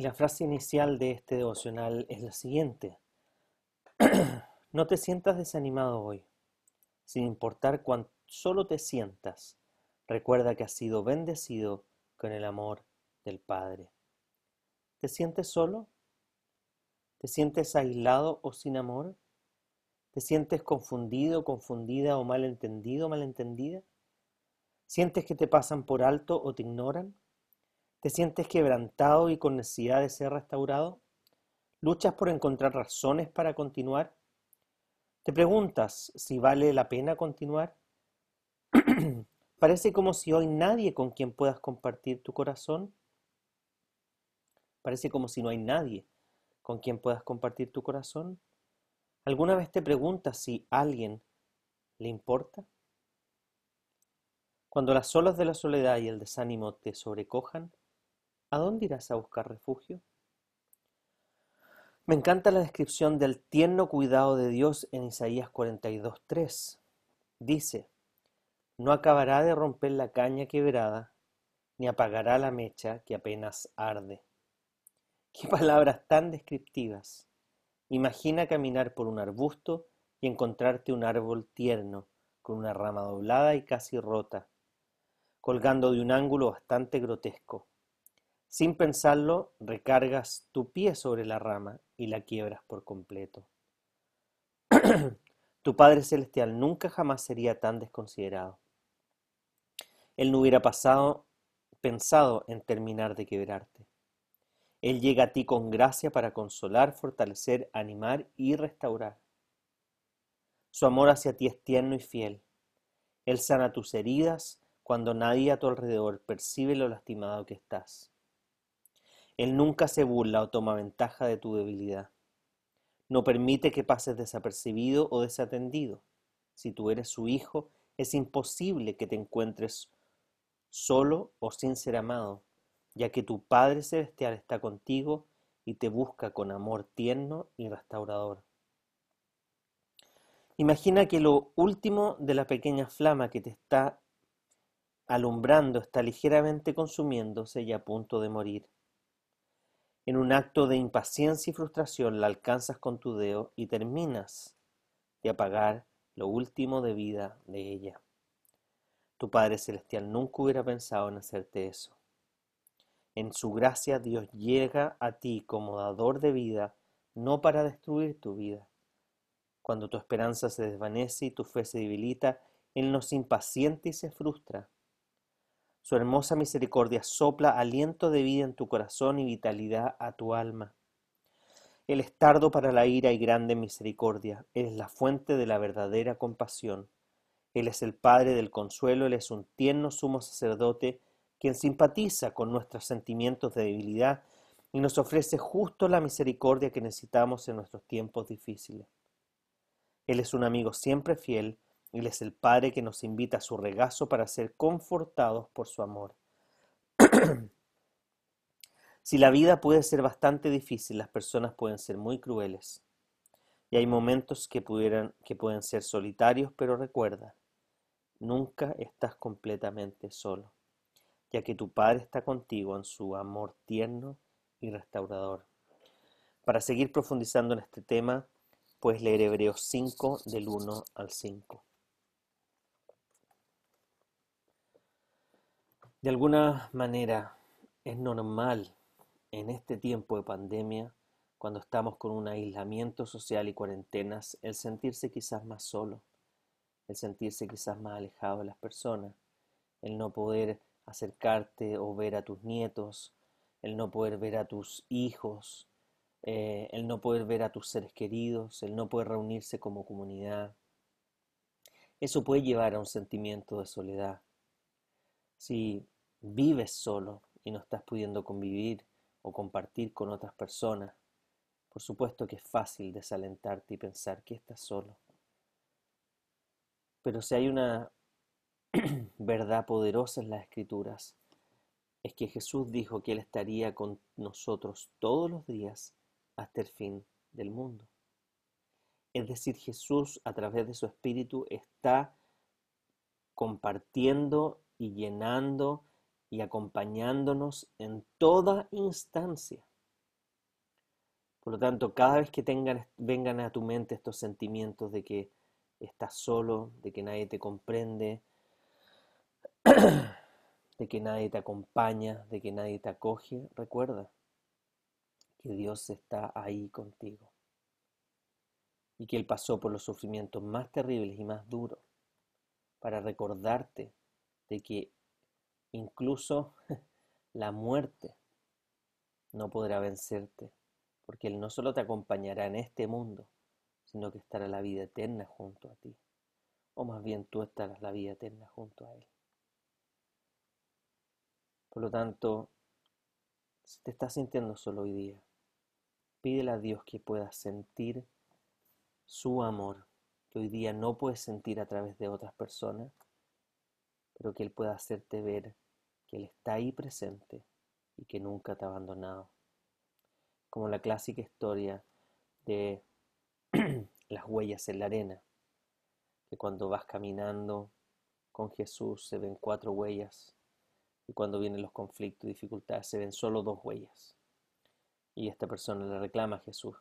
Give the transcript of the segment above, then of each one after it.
La frase inicial de este devocional es la siguiente. no te sientas desanimado hoy. Sin importar cuán solo te sientas, recuerda que has sido bendecido con el amor del Padre. ¿Te sientes solo? ¿Te sientes aislado o sin amor? ¿Te sientes confundido, confundida o malentendido, malentendida? ¿Sientes que te pasan por alto o te ignoran? ¿Te sientes quebrantado y con necesidad de ser restaurado? ¿Luchas por encontrar razones para continuar? ¿Te preguntas si vale la pena continuar? Parece como si hoy nadie con quien puedas compartir tu corazón. Parece como si no hay nadie con quien puedas compartir tu corazón. ¿Alguna vez te preguntas si alguien le importa? Cuando las olas de la soledad y el desánimo te sobrecojan, ¿A dónde irás a buscar refugio? Me encanta la descripción del tierno cuidado de Dios en Isaías 42.3. Dice, no acabará de romper la caña quebrada, ni apagará la mecha que apenas arde. Qué palabras tan descriptivas. Imagina caminar por un arbusto y encontrarte un árbol tierno, con una rama doblada y casi rota, colgando de un ángulo bastante grotesco. Sin pensarlo, recargas tu pie sobre la rama y la quiebras por completo. tu Padre Celestial nunca jamás sería tan desconsiderado. Él no hubiera pasado, pensado en terminar de quebrarte. Él llega a ti con gracia para consolar, fortalecer, animar y restaurar. Su amor hacia ti es tierno y fiel. Él sana tus heridas cuando nadie a tu alrededor percibe lo lastimado que estás. Él nunca se burla o toma ventaja de tu debilidad. No permite que pases desapercibido o desatendido. Si tú eres su hijo, es imposible que te encuentres solo o sin ser amado, ya que tu Padre Celestial está contigo y te busca con amor tierno y restaurador. Imagina que lo último de la pequeña flama que te está alumbrando está ligeramente consumiéndose y a punto de morir. En un acto de impaciencia y frustración la alcanzas con tu dedo y terminas de apagar lo último de vida de ella. Tu Padre Celestial nunca hubiera pensado en hacerte eso. En su gracia Dios llega a ti como dador de vida, no para destruir tu vida. Cuando tu esperanza se desvanece y tu fe se debilita, Él nos impaciente y se frustra. Su hermosa misericordia sopla aliento de vida en tu corazón y vitalidad a tu alma. Él es tardo para la ira y grande misericordia. Él es la fuente de la verdadera compasión. Él es el Padre del consuelo. Él es un tierno sumo sacerdote quien simpatiza con nuestros sentimientos de debilidad y nos ofrece justo la misericordia que necesitamos en nuestros tiempos difíciles. Él es un amigo siempre fiel él es el Padre que nos invita a su regazo para ser confortados por su amor. si la vida puede ser bastante difícil, las personas pueden ser muy crueles. Y hay momentos que, pudieran, que pueden ser solitarios, pero recuerda, nunca estás completamente solo, ya que tu Padre está contigo en su amor tierno y restaurador. Para seguir profundizando en este tema, puedes leer Hebreos 5 del 1 al 5. De alguna manera es normal en este tiempo de pandemia, cuando estamos con un aislamiento social y cuarentenas, el sentirse quizás más solo, el sentirse quizás más alejado de las personas, el no poder acercarte o ver a tus nietos, el no poder ver a tus hijos, eh, el no poder ver a tus seres queridos, el no poder reunirse como comunidad. Eso puede llevar a un sentimiento de soledad. Si vives solo y no estás pudiendo convivir o compartir con otras personas, por supuesto que es fácil desalentarte y pensar que estás solo. Pero si hay una verdad poderosa en las escrituras, es que Jesús dijo que Él estaría con nosotros todos los días hasta el fin del mundo. Es decir, Jesús a través de su Espíritu está compartiendo y llenando y acompañándonos en toda instancia. Por lo tanto, cada vez que tengan, vengan a tu mente estos sentimientos de que estás solo, de que nadie te comprende, de que nadie te acompaña, de que nadie te acoge, recuerda que Dios está ahí contigo y que Él pasó por los sufrimientos más terribles y más duros para recordarte de que incluso la muerte no podrá vencerte porque Él no solo te acompañará en este mundo, sino que estará la vida eterna junto a ti. O más bien tú estarás la vida eterna junto a Él. Por lo tanto, si te estás sintiendo solo hoy día, pídele a Dios que puedas sentir su amor, que hoy día no puedes sentir a través de otras personas, pero que Él pueda hacerte ver que Él está ahí presente y que nunca te ha abandonado como la clásica historia de las huellas en la arena, que cuando vas caminando con Jesús se ven cuatro huellas y cuando vienen los conflictos y dificultades se ven solo dos huellas. Y esta persona le reclama a Jesús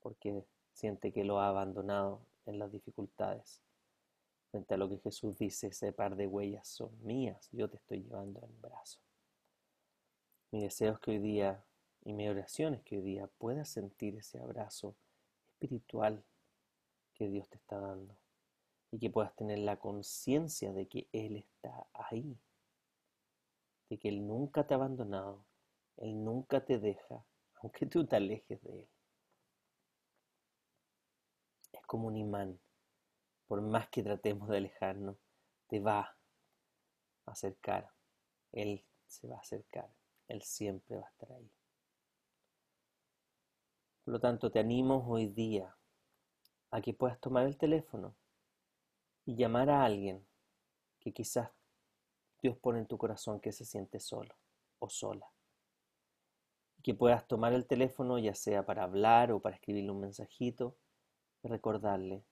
porque siente que lo ha abandonado en las dificultades. Frente a lo que Jesús dice, ese par de huellas son mías, yo te estoy llevando en brazo. Mi deseo es que hoy día y mi oración es que hoy día puedas sentir ese abrazo espiritual que Dios te está dando y que puedas tener la conciencia de que Él está ahí, de que Él nunca te ha abandonado, Él nunca te deja, aunque tú te alejes de Él. Es como un imán, por más que tratemos de alejarnos, te va a acercar, Él se va a acercar, Él siempre va a estar ahí. Por lo tanto, te animo hoy día a que puedas tomar el teléfono y llamar a alguien que quizás Dios pone en tu corazón que se siente solo o sola. Que puedas tomar el teléfono ya sea para hablar o para escribirle un mensajito y recordarle,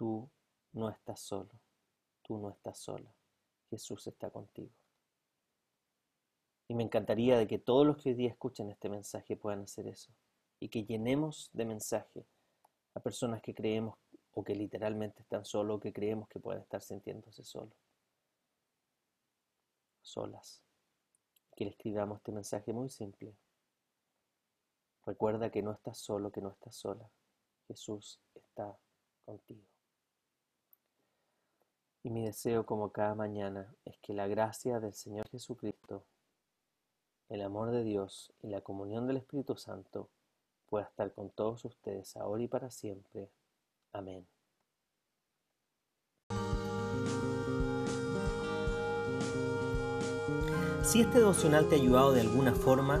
tú no estás solo, tú no estás sola, Jesús está contigo. Y me encantaría de que todos los que hoy día escuchen este mensaje puedan hacer eso y que llenemos de mensaje a personas que creemos o que literalmente están solos o que creemos que pueden estar sintiéndose solos, solas. Que le escribamos este mensaje muy simple. Recuerda que no estás solo, que no estás sola. Jesús está contigo. Y mi deseo como cada mañana es que la gracia del Señor Jesucristo, el amor de Dios y la comunión del Espíritu Santo pueda estar con todos ustedes ahora y para siempre. Amén. Si este devocional te ha ayudado de alguna forma,